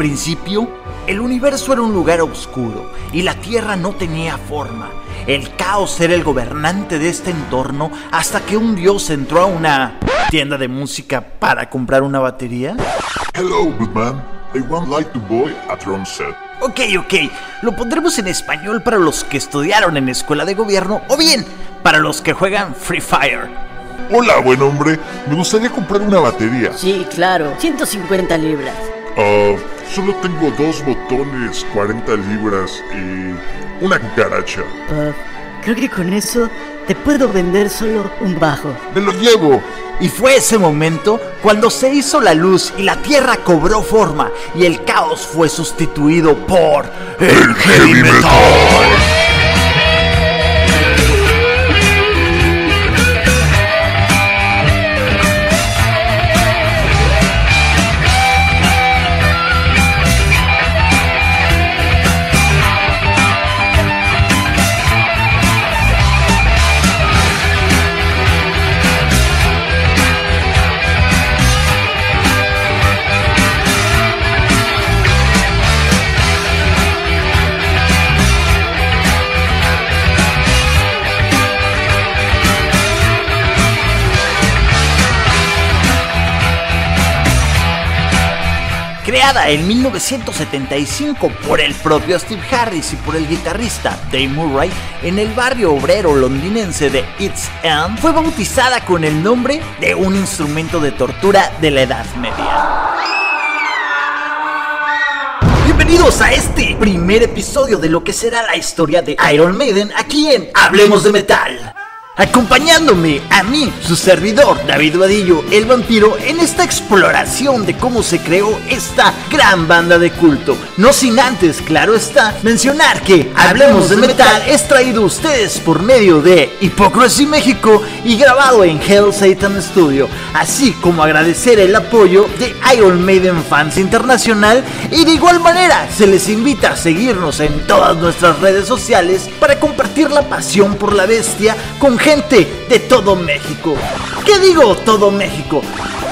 Principio, el universo era un lugar oscuro y la Tierra no tenía forma. El caos era el gobernante de este entorno hasta que un dios entró a una tienda de música para comprar una batería. Hello, good man. I want like to buy a drum set. Ok, ok, lo pondremos en español para los que estudiaron en escuela de gobierno o bien para los que juegan Free Fire. Hola, buen hombre. Me gustaría comprar una batería. Sí, claro, 150 libras. Ah, solo tengo dos botones, 40 libras y una cucaracha. Ah, creo que con eso te puedo vender solo un bajo. Me lo llevo. Y fue ese momento cuando se hizo la luz y la Tierra cobró forma y el caos fue sustituido por el heavy metal. Creada en 1975 por el propio Steve Harris y por el guitarrista Dave Murray en el barrio obrero londinense de East End, fue bautizada con el nombre de un instrumento de tortura de la Edad Media. Bienvenidos a este primer episodio de lo que será la historia de Iron Maiden aquí en Hablemos de Metal. Acompañándome a mí, su servidor David Vadillo, el vampiro, en esta exploración de cómo se creó esta gran banda de culto. No sin antes, claro está, mencionar que Hablemos de Metal es traído a ustedes por medio de Hipocresy México y grabado en Hell Satan Studio, así como agradecer el apoyo de Iron Maiden Fans Internacional y de igual manera se les invita a seguirnos en todas nuestras redes sociales para compartir la pasión por la bestia con de todo México. ¿Qué digo todo México?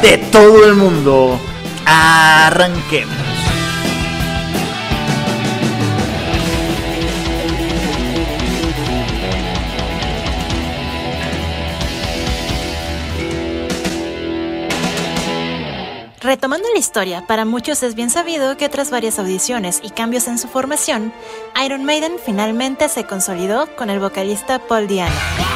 De todo el mundo. Arranquemos. Retomando la historia, para muchos es bien sabido que tras varias audiciones y cambios en su formación, Iron Maiden finalmente se consolidó con el vocalista Paul Diano.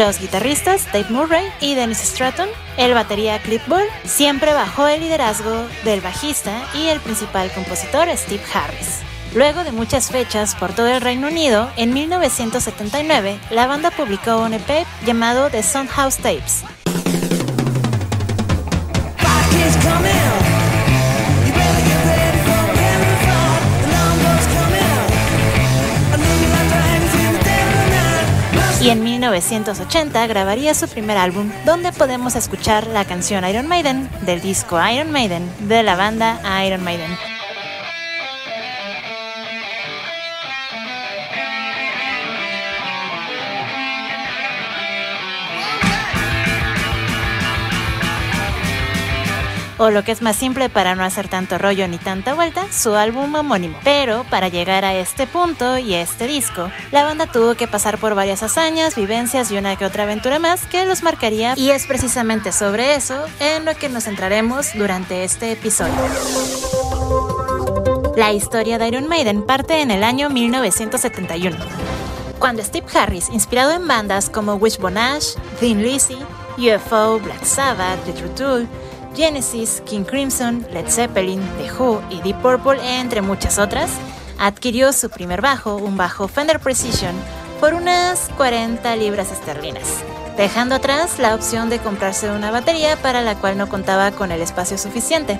Los guitarristas Dave Murray y Dennis Stratton, el batería Clipboard, siempre bajo el liderazgo del bajista y el principal compositor Steve Harris. Luego de muchas fechas por todo el Reino Unido, en 1979 la banda publicó un EP llamado The Soundhouse Tapes. 1980 grabaría su primer álbum, donde podemos escuchar la canción Iron Maiden del disco Iron Maiden de la banda Iron Maiden. O lo que es más simple para no hacer tanto rollo ni tanta vuelta, su álbum homónimo. Pero para llegar a este punto y este disco, la banda tuvo que pasar por varias hazañas, vivencias y una que otra aventura más que los marcaría y es precisamente sobre eso en lo que nos centraremos durante este episodio. La historia de Iron Maiden parte en el año 1971. Cuando Steve Harris, inspirado en bandas como Wishbone Ash, Thin Lizzy, UFO, Black Sabbath, The Tool, Genesis, King Crimson, Led Zeppelin, The Who y Deep Purple, entre muchas otras, adquirió su primer bajo, un bajo Fender Precision, por unas 40 libras esterlinas, dejando atrás la opción de comprarse una batería para la cual no contaba con el espacio suficiente.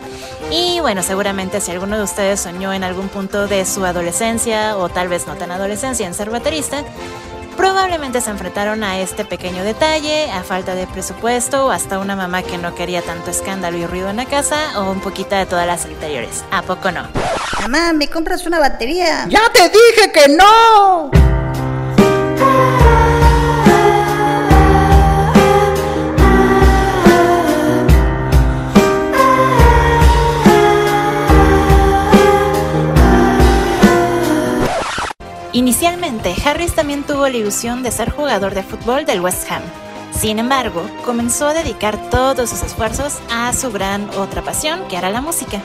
Y bueno, seguramente si alguno de ustedes soñó en algún punto de su adolescencia o tal vez no tan adolescencia en ser baterista, probablemente se enfrentaron a este pequeño detalle, a falta de presupuesto, o hasta una mamá que no quería tanto escándalo y ruido en la casa, o un poquito de todas las anteriores. ¿A poco no? Mamá, ¿me compras una batería? ¡Ya te dije que no! Harris también tuvo la ilusión de ser jugador de fútbol del West Ham. Sin embargo, comenzó a dedicar todos sus esfuerzos a su gran otra pasión, que era la música.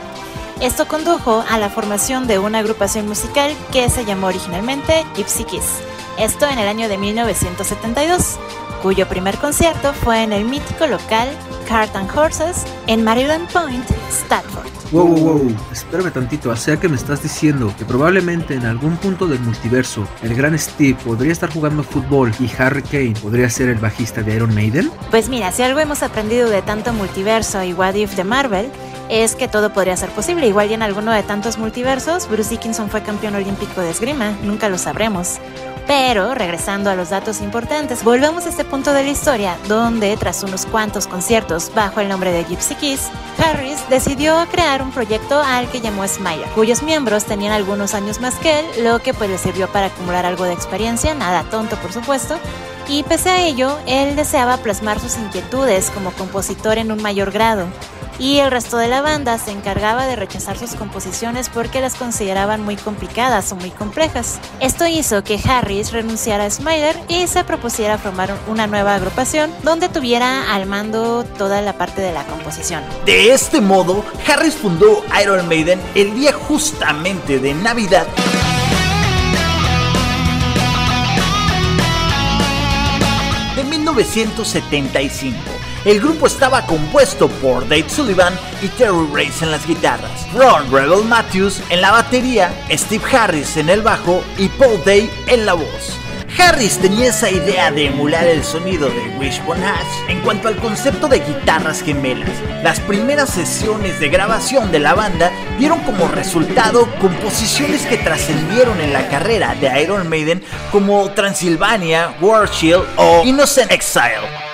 Esto condujo a la formación de una agrupación musical que se llamó originalmente Gypsy Kiss. Esto en el año de 1972, cuyo primer concierto fue en el mítico local Cart and Horses en Maryland Point, Stafford. Wow, wow, wow, espérame tantito, o sea que me estás diciendo que probablemente en algún punto del multiverso el gran Steve podría estar jugando fútbol y Harry Kane podría ser el bajista de Iron Maiden? Pues mira, si algo hemos aprendido de tanto multiverso y What If de Marvel, es que todo podría ser posible. Igual y en alguno de tantos multiversos, Bruce Dickinson fue campeón olímpico de esgrima, nunca lo sabremos. Pero, regresando a los datos importantes, volvemos a este punto de la historia, donde tras unos cuantos conciertos bajo el nombre de Gypsy Kiss, Harris decidió crear un proyecto al que llamó Smiler, cuyos miembros tenían algunos años más que él, lo que pues le sirvió para acumular algo de experiencia, nada tonto por supuesto, y pese a ello, él deseaba plasmar sus inquietudes como compositor en un mayor grado, y el resto de la banda se encargaba de rechazar sus composiciones porque las consideraban muy complicadas o muy complejas. Esto hizo que Harris renunciara a Smiler y se propusiera formar una nueva agrupación donde tuviera al mando toda la parte de la composición. De este modo, Harris fundó Iron Maiden el día justamente de Navidad. de 1975. El grupo estaba compuesto por Dave Sullivan y Terry Race en las guitarras, Ron Rebel Matthews en la batería, Steve Harris en el bajo y Paul Day en la voz. Harris tenía esa idea de emular el sonido de Wishbone Ash en cuanto al concepto de guitarras gemelas. Las primeras sesiones de grabación de la banda dieron como resultado composiciones que trascendieron en la carrera de Iron Maiden como Transylvania, War Shield o Innocent Exile.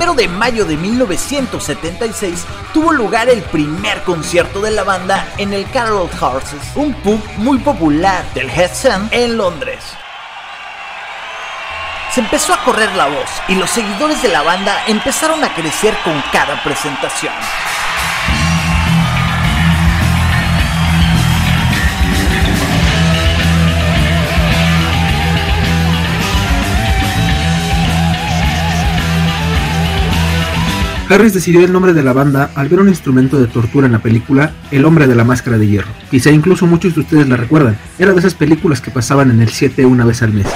El primero de mayo de 1976 tuvo lugar el primer concierto de la banda en el Carol Horses, un pub muy popular del West End en Londres. Se empezó a correr la voz y los seguidores de la banda empezaron a crecer con cada presentación. Harris decidió el nombre de la banda al ver un instrumento de tortura en la película El hombre de la máscara de hierro. Quizá incluso muchos de ustedes la recuerdan. Era de esas películas que pasaban en el 7 una vez al mes.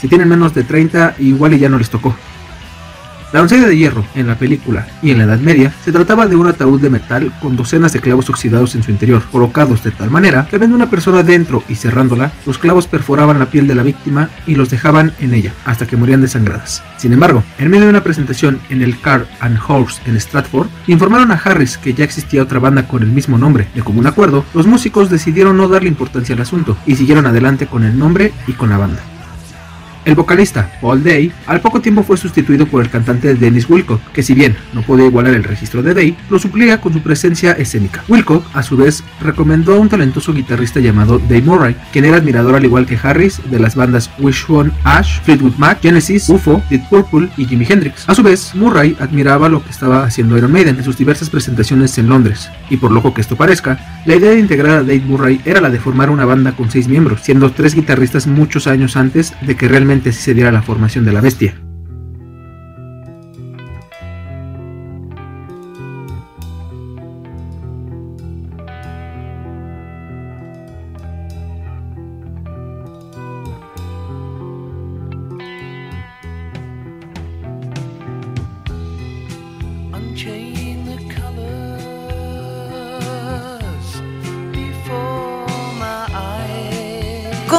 Si tienen menos de 30, igual y ya no les tocó. La doncella de hierro, en la película y en la Edad Media, se trataba de un ataúd de metal con docenas de clavos oxidados en su interior, colocados de tal manera que viendo una persona dentro y cerrándola, los clavos perforaban la piel de la víctima y los dejaban en ella, hasta que morían desangradas. Sin embargo, en medio de una presentación en el Car and Horse en Stratford, informaron a Harris que ya existía otra banda con el mismo nombre. De común acuerdo, los músicos decidieron no darle importancia al asunto y siguieron adelante con el nombre y con la banda. El vocalista, Paul Day, al poco tiempo fue sustituido por el cantante Dennis Wilcock, que si bien no podía igualar el registro de Day, lo suplía con su presencia escénica. Wilcock, a su vez, recomendó a un talentoso guitarrista llamado Dave Murray, quien era admirador al igual que Harris de las bandas Wishbone Ash, Fleetwood Mac, Genesis, UFO, Dead Purple y Jimi Hendrix. A su vez, Murray admiraba lo que estaba haciendo Iron Maiden en sus diversas presentaciones en Londres, y por loco que esto parezca, la idea de integrar a Dave Murray era la de formar una banda con seis miembros, siendo tres guitarristas muchos años antes de que realmente se diera la formación de la bestia.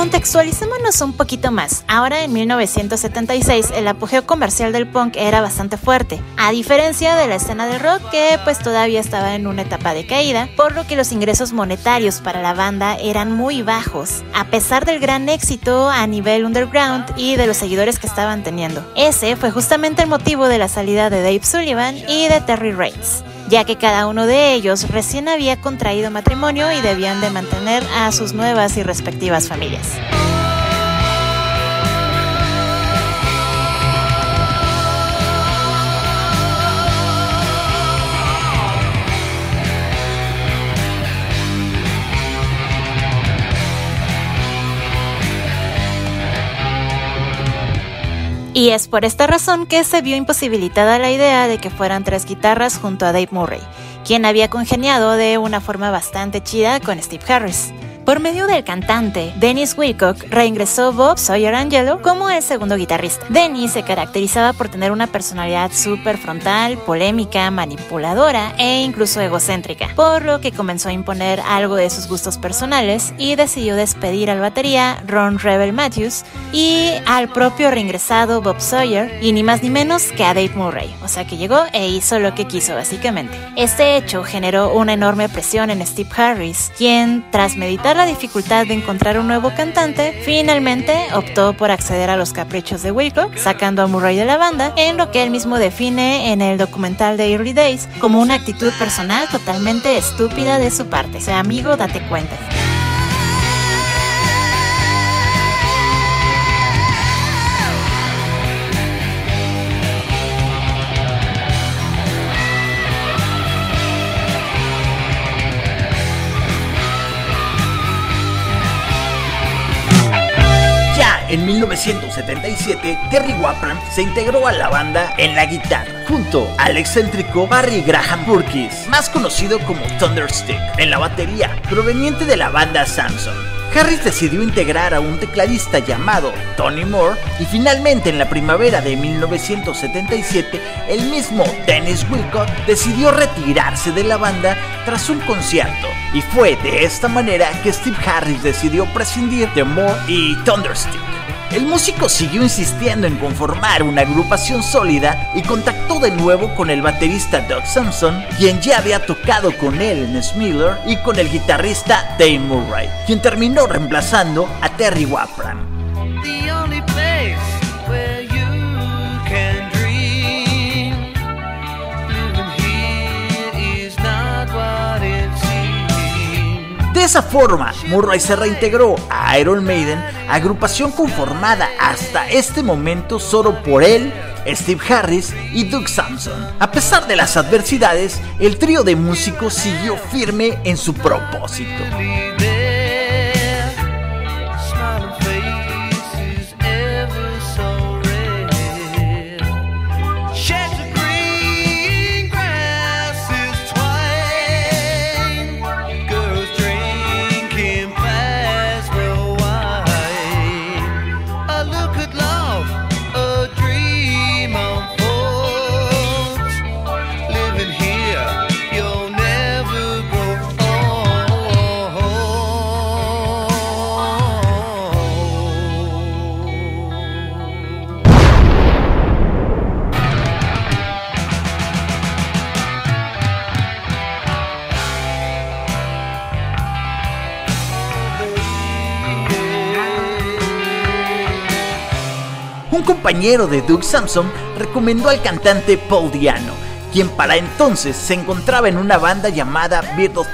Contextualicémonos un poquito más. Ahora en 1976 el apogeo comercial del punk era bastante fuerte, a diferencia de la escena del rock que pues todavía estaba en una etapa de caída, por lo que los ingresos monetarios para la banda eran muy bajos, a pesar del gran éxito a nivel underground y de los seguidores que estaban teniendo. Ese fue justamente el motivo de la salida de Dave Sullivan y de Terry Reitz ya que cada uno de ellos recién había contraído matrimonio y debían de mantener a sus nuevas y respectivas familias. Y es por esta razón que se vio imposibilitada la idea de que fueran tres guitarras junto a Dave Murray, quien había congeniado de una forma bastante chida con Steve Harris. Por medio del cantante, Dennis Wilcock reingresó Bob Sawyer Angelo como el segundo guitarrista. Dennis se caracterizaba por tener una personalidad súper frontal, polémica, manipuladora e incluso egocéntrica, por lo que comenzó a imponer algo de sus gustos personales y decidió despedir al batería Ron Rebel Matthews y al propio reingresado Bob Sawyer y ni más ni menos que a Dave Murray, o sea que llegó e hizo lo que quiso básicamente. Este hecho generó una enorme presión en Steve Harris, quien tras meditar la dificultad de encontrar un nuevo cantante, finalmente optó por acceder a los caprichos de Wilcock, sacando a Murray de la banda, en lo que él mismo define en el documental de Early Days como una actitud personal totalmente estúpida de su parte. O sea, amigo, date cuenta. En 1977, Terry Wapram se integró a la banda en la guitarra, junto al excéntrico Barry Graham Burkis, más conocido como Thunderstick, en la batería, proveniente de la banda Samson. Harris decidió integrar a un tecladista llamado Tony Moore y finalmente en la primavera de 1977 el mismo Dennis Wilcott decidió retirarse de la banda tras un concierto y fue de esta manera que Steve Harris decidió prescindir de Moore y Thunderstick. El músico siguió insistiendo en conformar una agrupación sólida y contactó de nuevo con el baterista Doug Sampson, quien ya había tocado con él en Smiller, y con el guitarrista Dave Murray, quien terminó reemplazando a Terry Wapram. Esa forma, Murray se reintegró a Iron Maiden, agrupación conformada hasta este momento solo por él, Steve Harris y Doug Sampson. A pesar de las adversidades, el trío de músicos siguió firme en su propósito. Compañero de Doug Samson recomendó al cantante Paul Diano, quien para entonces se encontraba en una banda llamada Bird of.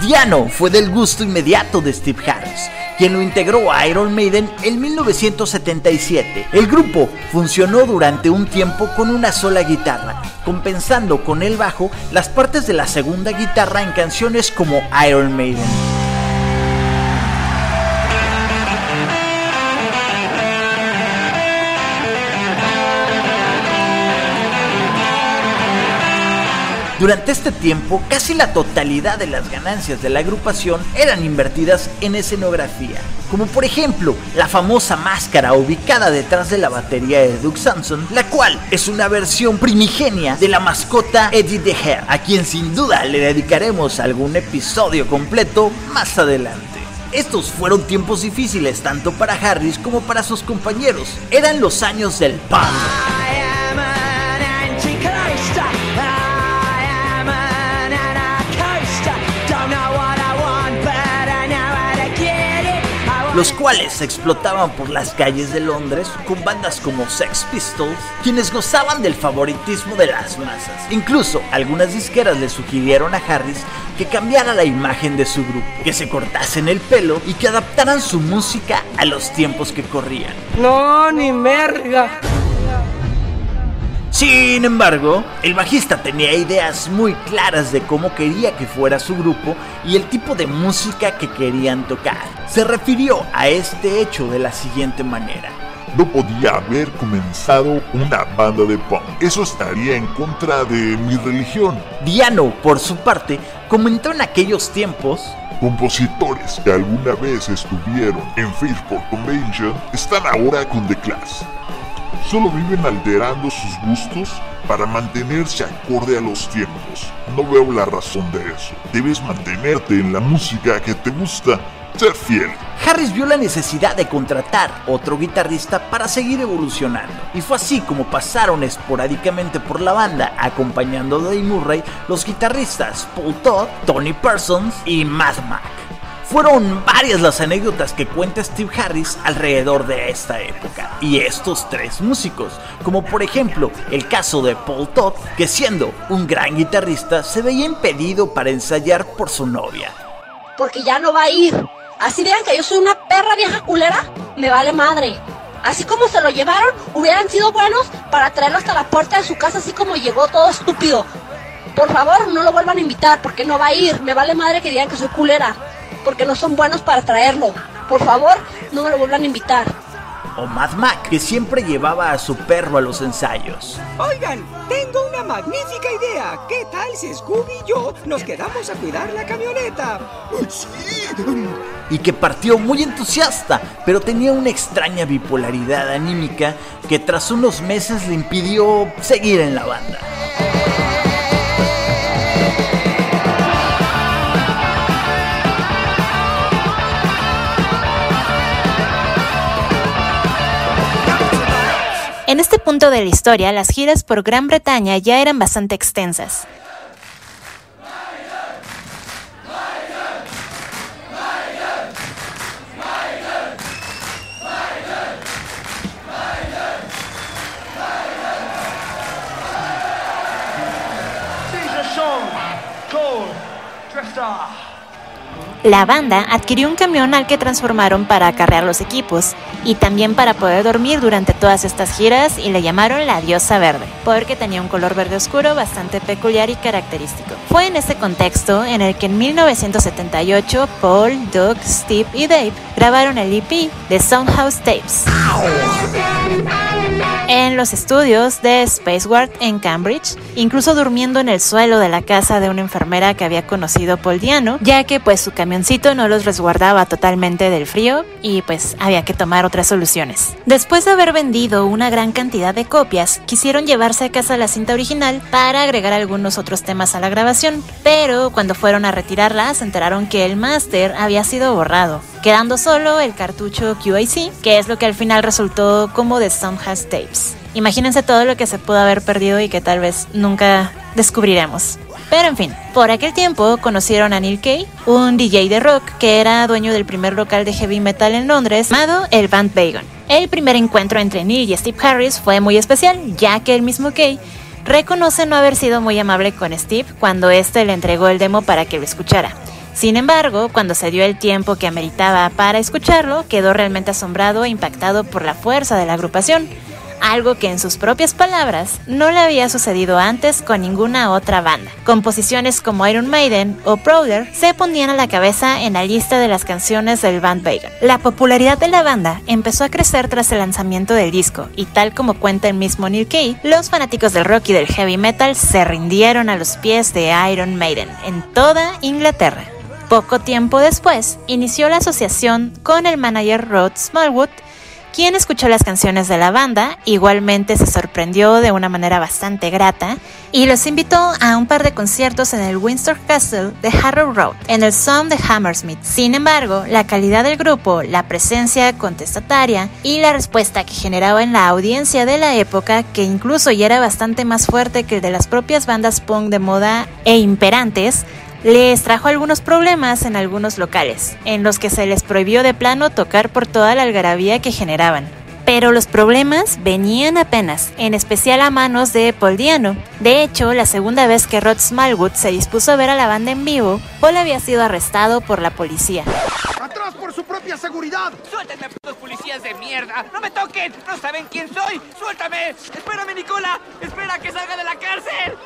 Diano fue del gusto inmediato de Steve Harris, quien lo integró a Iron Maiden en 1977. El grupo funcionó durante un tiempo con una sola guitarra, compensando con el bajo las partes de la segunda guitarra en canciones como Iron Maiden. Durante este tiempo, casi la totalidad de las ganancias de la agrupación eran invertidas en escenografía, como por ejemplo la famosa máscara ubicada detrás de la batería de Doug Samson, la cual es una versión primigenia de la mascota Eddie the Hare, a quien sin duda le dedicaremos algún episodio completo más adelante. Estos fueron tiempos difíciles tanto para Harris como para sus compañeros. Eran los años del punk. Los cuales se explotaban por las calles de Londres con bandas como Sex Pistols, quienes gozaban del favoritismo de las masas. Incluso algunas disqueras le sugirieron a Harris que cambiara la imagen de su grupo, que se cortasen el pelo y que adaptaran su música a los tiempos que corrían. No, ni merga. Sin embargo, el bajista tenía ideas muy claras de cómo quería que fuera su grupo y el tipo de música que querían tocar. Se refirió a este hecho de la siguiente manera. No podía haber comenzado una banda de punk. Eso estaría en contra de mi religión. Diano, por su parte, comentó en aquellos tiempos Compositores que alguna vez estuvieron en Fairport Convention están ahora con The Clash. Solo viven alterando sus gustos para mantenerse acorde a los tiempos. No veo la razón de eso. Debes mantenerte en la música que te gusta, ser fiel. Harris vio la necesidad de contratar otro guitarrista para seguir evolucionando. Y fue así como pasaron esporádicamente por la banda, acompañando a Dave Murray los guitarristas Paul Todd, Tony Parsons y Matt Mack. Fueron varias las anécdotas que cuenta Steve Harris alrededor de esta época y estos tres músicos, como por ejemplo el caso de Paul Todd, que siendo un gran guitarrista se veía impedido para ensayar por su novia. Porque ya no va a ir. Así vean que yo soy una perra vieja culera, me vale madre. Así como se lo llevaron, hubieran sido buenos para traerlo hasta la puerta de su casa, así como llegó todo estúpido. Por favor, no lo vuelvan a invitar, porque no va a ir. Me vale madre que digan que soy culera porque no son buenos para traerlo. Por favor, no me lo vuelvan a invitar. O Mad Mac, que siempre llevaba a su perro a los ensayos. Oigan, tengo una magnífica idea. ¿Qué tal si Scooby y yo nos quedamos a cuidar la camioneta? ¡Sí! Y que partió muy entusiasta, pero tenía una extraña bipolaridad anímica que tras unos meses le impidió seguir en la banda. En este punto de la historia, las giras por Gran Bretaña ya eran bastante extensas. La banda adquirió un camión al que transformaron para acarrear los equipos y también para poder dormir durante todas estas giras y le llamaron la diosa verde, porque tenía un color verde oscuro bastante peculiar y característico. Fue en este contexto en el que en 1978 Paul, Doug, Steve y Dave grabaron el EP de Soundhouse Tapes en los estudios de Spaceward en Cambridge, incluso durmiendo en el suelo de la casa de una enfermera que había conocido Paul Diano, ya que pues su camioncito no los resguardaba totalmente del frío y pues había que tomar otras soluciones. Después de haber vendido una gran cantidad de copias, quisieron llevarse a casa la cinta original para agregar algunos otros temas a la grabación, pero cuando fueron a retirarla se enteraron que el máster había sido borrado, quedando solo el cartucho QIC, que es lo que al final resultó como The Soundhouse Tapes. Imagínense todo lo que se pudo haber perdido y que tal vez nunca descubriremos. Pero en fin, por aquel tiempo conocieron a Neil Kay, un DJ de rock que era dueño del primer local de heavy metal en Londres llamado el Band Vagon. El primer encuentro entre Neil y Steve Harris fue muy especial, ya que el mismo Kay reconoce no haber sido muy amable con Steve cuando éste le entregó el demo para que lo escuchara. Sin embargo, cuando se dio el tiempo que ameritaba para escucharlo, quedó realmente asombrado e impactado por la fuerza de la agrupación, algo que en sus propias palabras no le había sucedido antes con ninguna otra banda. Composiciones como Iron Maiden o Prowler se ponían a la cabeza en la lista de las canciones del Band. La popularidad de la banda empezó a crecer tras el lanzamiento del disco y tal como cuenta el mismo Neil Kay, los fanáticos del rock y del heavy metal se rindieron a los pies de Iron Maiden en toda Inglaterra. Poco tiempo después, inició la asociación con el manager Rod Smallwood, quien escuchó las canciones de la banda, igualmente se sorprendió de una manera bastante grata y los invitó a un par de conciertos en el Windsor Castle de Harrow Road, en el Sound de Hammersmith. Sin embargo, la calidad del grupo, la presencia contestataria y la respuesta que generaba en la audiencia de la época, que incluso ya era bastante más fuerte que el de las propias bandas punk de moda e imperantes, les trajo algunos problemas en algunos locales, en los que se les prohibió de plano tocar por toda la algarabía que generaban. Pero los problemas venían apenas, en especial a manos de Paul Diano. De hecho, la segunda vez que Rod Smallwood se dispuso a ver a la banda en vivo, Paul había sido arrestado por la policía. ¡Atrás por su propia seguridad! ¡Suéltenme, putos policías de mierda! ¡No me toquen! ¡No saben quién soy! ¡Suéltame! ¡Espérame, Nicola! ¡Espera que salga de la cárcel!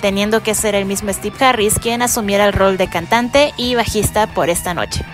teniendo que ser el mismo Steve Harris quien asumiera el rol de cantante y bajista por esta noche.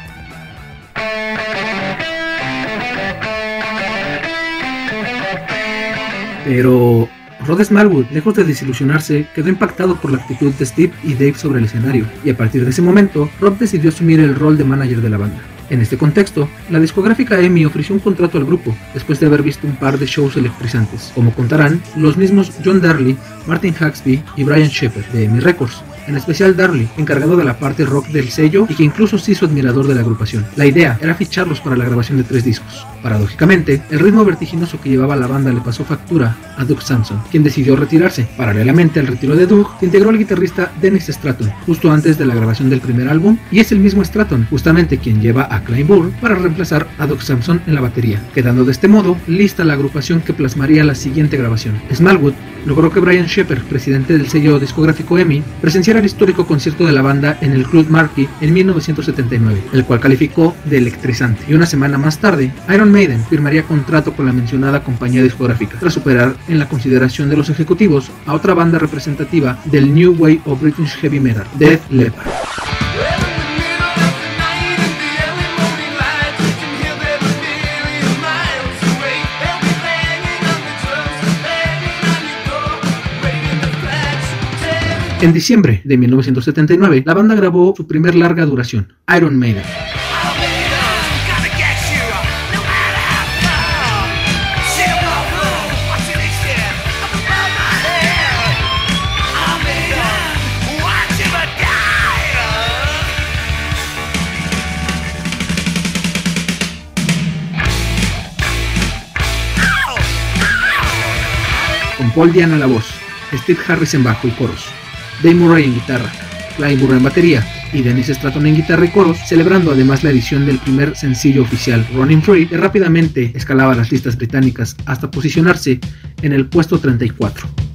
Pero Rod Smallwood, lejos de desilusionarse, quedó impactado por la actitud de Steve y Dave sobre el escenario, y a partir de ese momento, Rob decidió asumir el rol de manager de la banda. En este contexto, la discográfica EMI ofreció un contrato al grupo, después de haber visto un par de shows electrizantes, como contarán los mismos John Darley, Martin Haxby y Brian Shepard de EMI Records, en especial Darley, encargado de la parte rock del sello y que incluso se hizo admirador de la agrupación. La idea era ficharlos para la grabación de tres discos. Paradójicamente, el ritmo vertiginoso que llevaba la banda le pasó factura a Doug Samson, quien decidió retirarse. Paralelamente al retiro de Doug, se integró el guitarrista Dennis Stratton, justo antes de la grabación del primer álbum, y es el mismo Stratton, justamente quien lleva a Klein Burr para reemplazar a Doug Samson en la batería, quedando de este modo lista la agrupación que plasmaría la siguiente grabación. Smallwood logró que Brian Shepard, presidente del sello discográfico EMI, presenciara el histórico concierto de la banda en el Club Marquee en 1979, el cual calificó de electrizante. Y una semana más tarde, Iron Maiden firmaría contrato con la mencionada compañía discográfica, tras superar en la consideración de los ejecutivos a otra banda representativa del New Wave of British Heavy Metal, Def Leppard. En diciembre de 1979, la banda grabó su primer larga duración, Iron Maiden. Paul Diana la voz, Steve Harris en bajo y coros, Dave Murray en guitarra, Clive Burr en batería y Dennis Stratton en guitarra y coros, celebrando además la edición del primer sencillo oficial Running Free, que rápidamente escalaba las listas británicas hasta posicionarse en el puesto 34.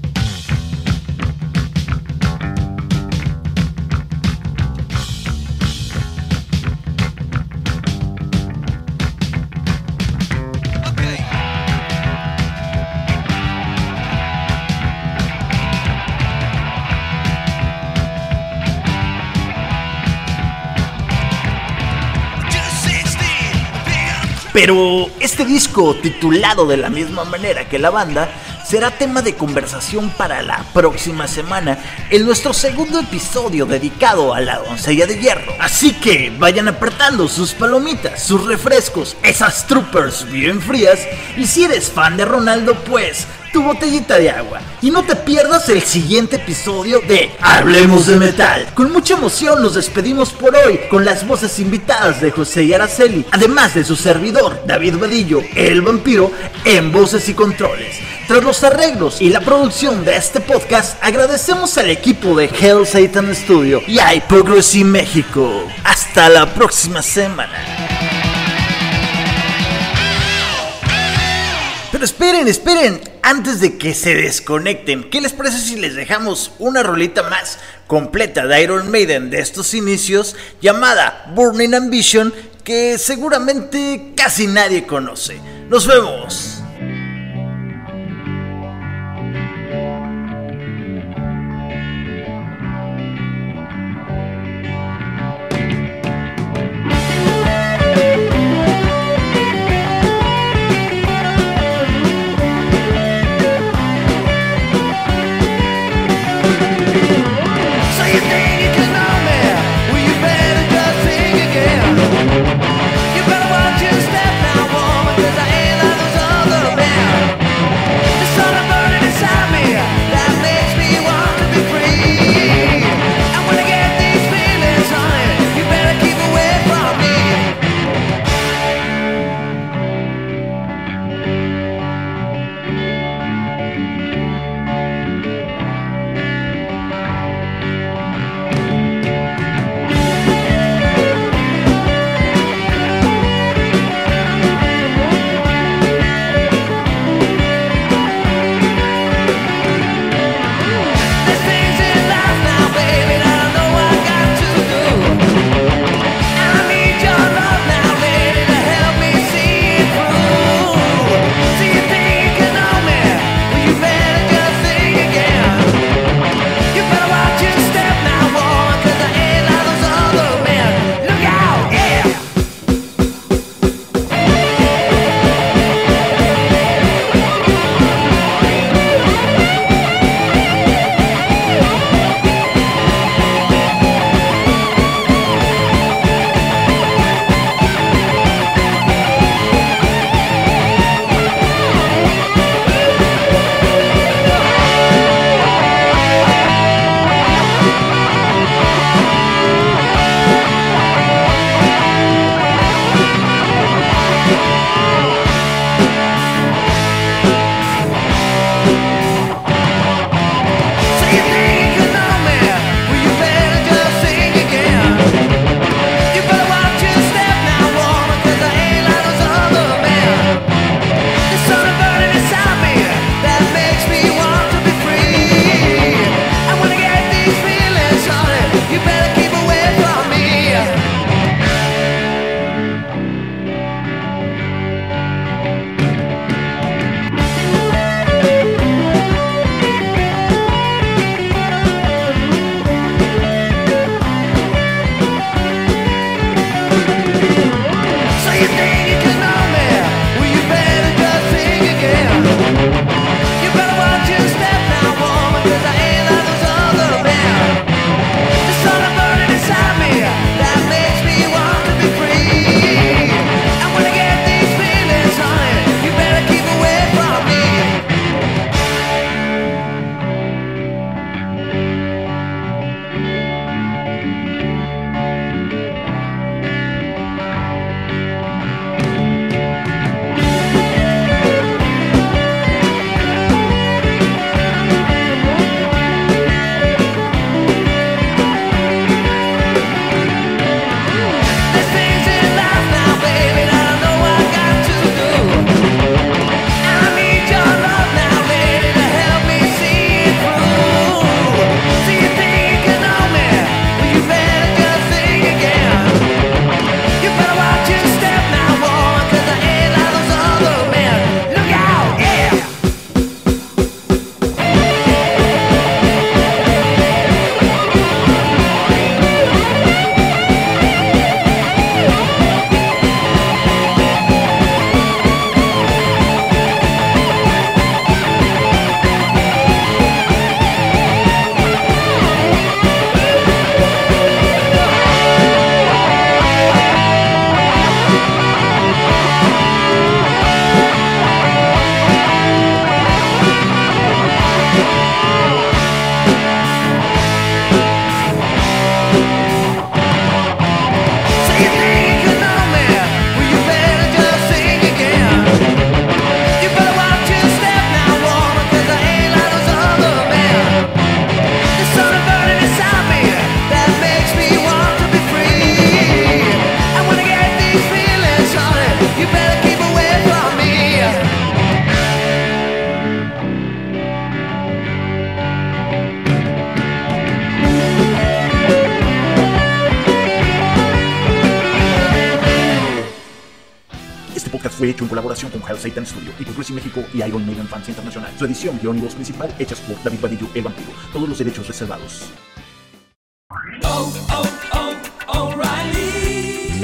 Pero este disco, titulado de la misma manera que la banda, será tema de conversación para la próxima semana en nuestro segundo episodio dedicado a la doncella de hierro. Así que vayan apretando sus palomitas, sus refrescos, esas troopers bien frías y si eres fan de Ronaldo pues tu botellita de agua. Y no te pierdas el siguiente episodio de Hablemos de Metal. Con mucha emoción nos despedimos por hoy con las voces invitadas de José y Araceli, además de su servidor David Vadillo, el vampiro, en voces y controles. Tras los arreglos y la producción de este podcast, agradecemos al equipo de Hell Satan Studio y a Hypocrisy México. Hasta la próxima semana. Pero esperen, esperen, antes de que se desconecten, ¿qué les parece si les dejamos una rolita más completa de Iron Maiden de estos inicios llamada Burning Ambition que seguramente casi nadie conoce? Nos vemos. Fue hecho en colaboración con Hell Satan Studio y México y Iron Maiden Fans Internacional. Su edición, guion y voz principal hechas por David Badillo, el vampiro. Todos los derechos reservados.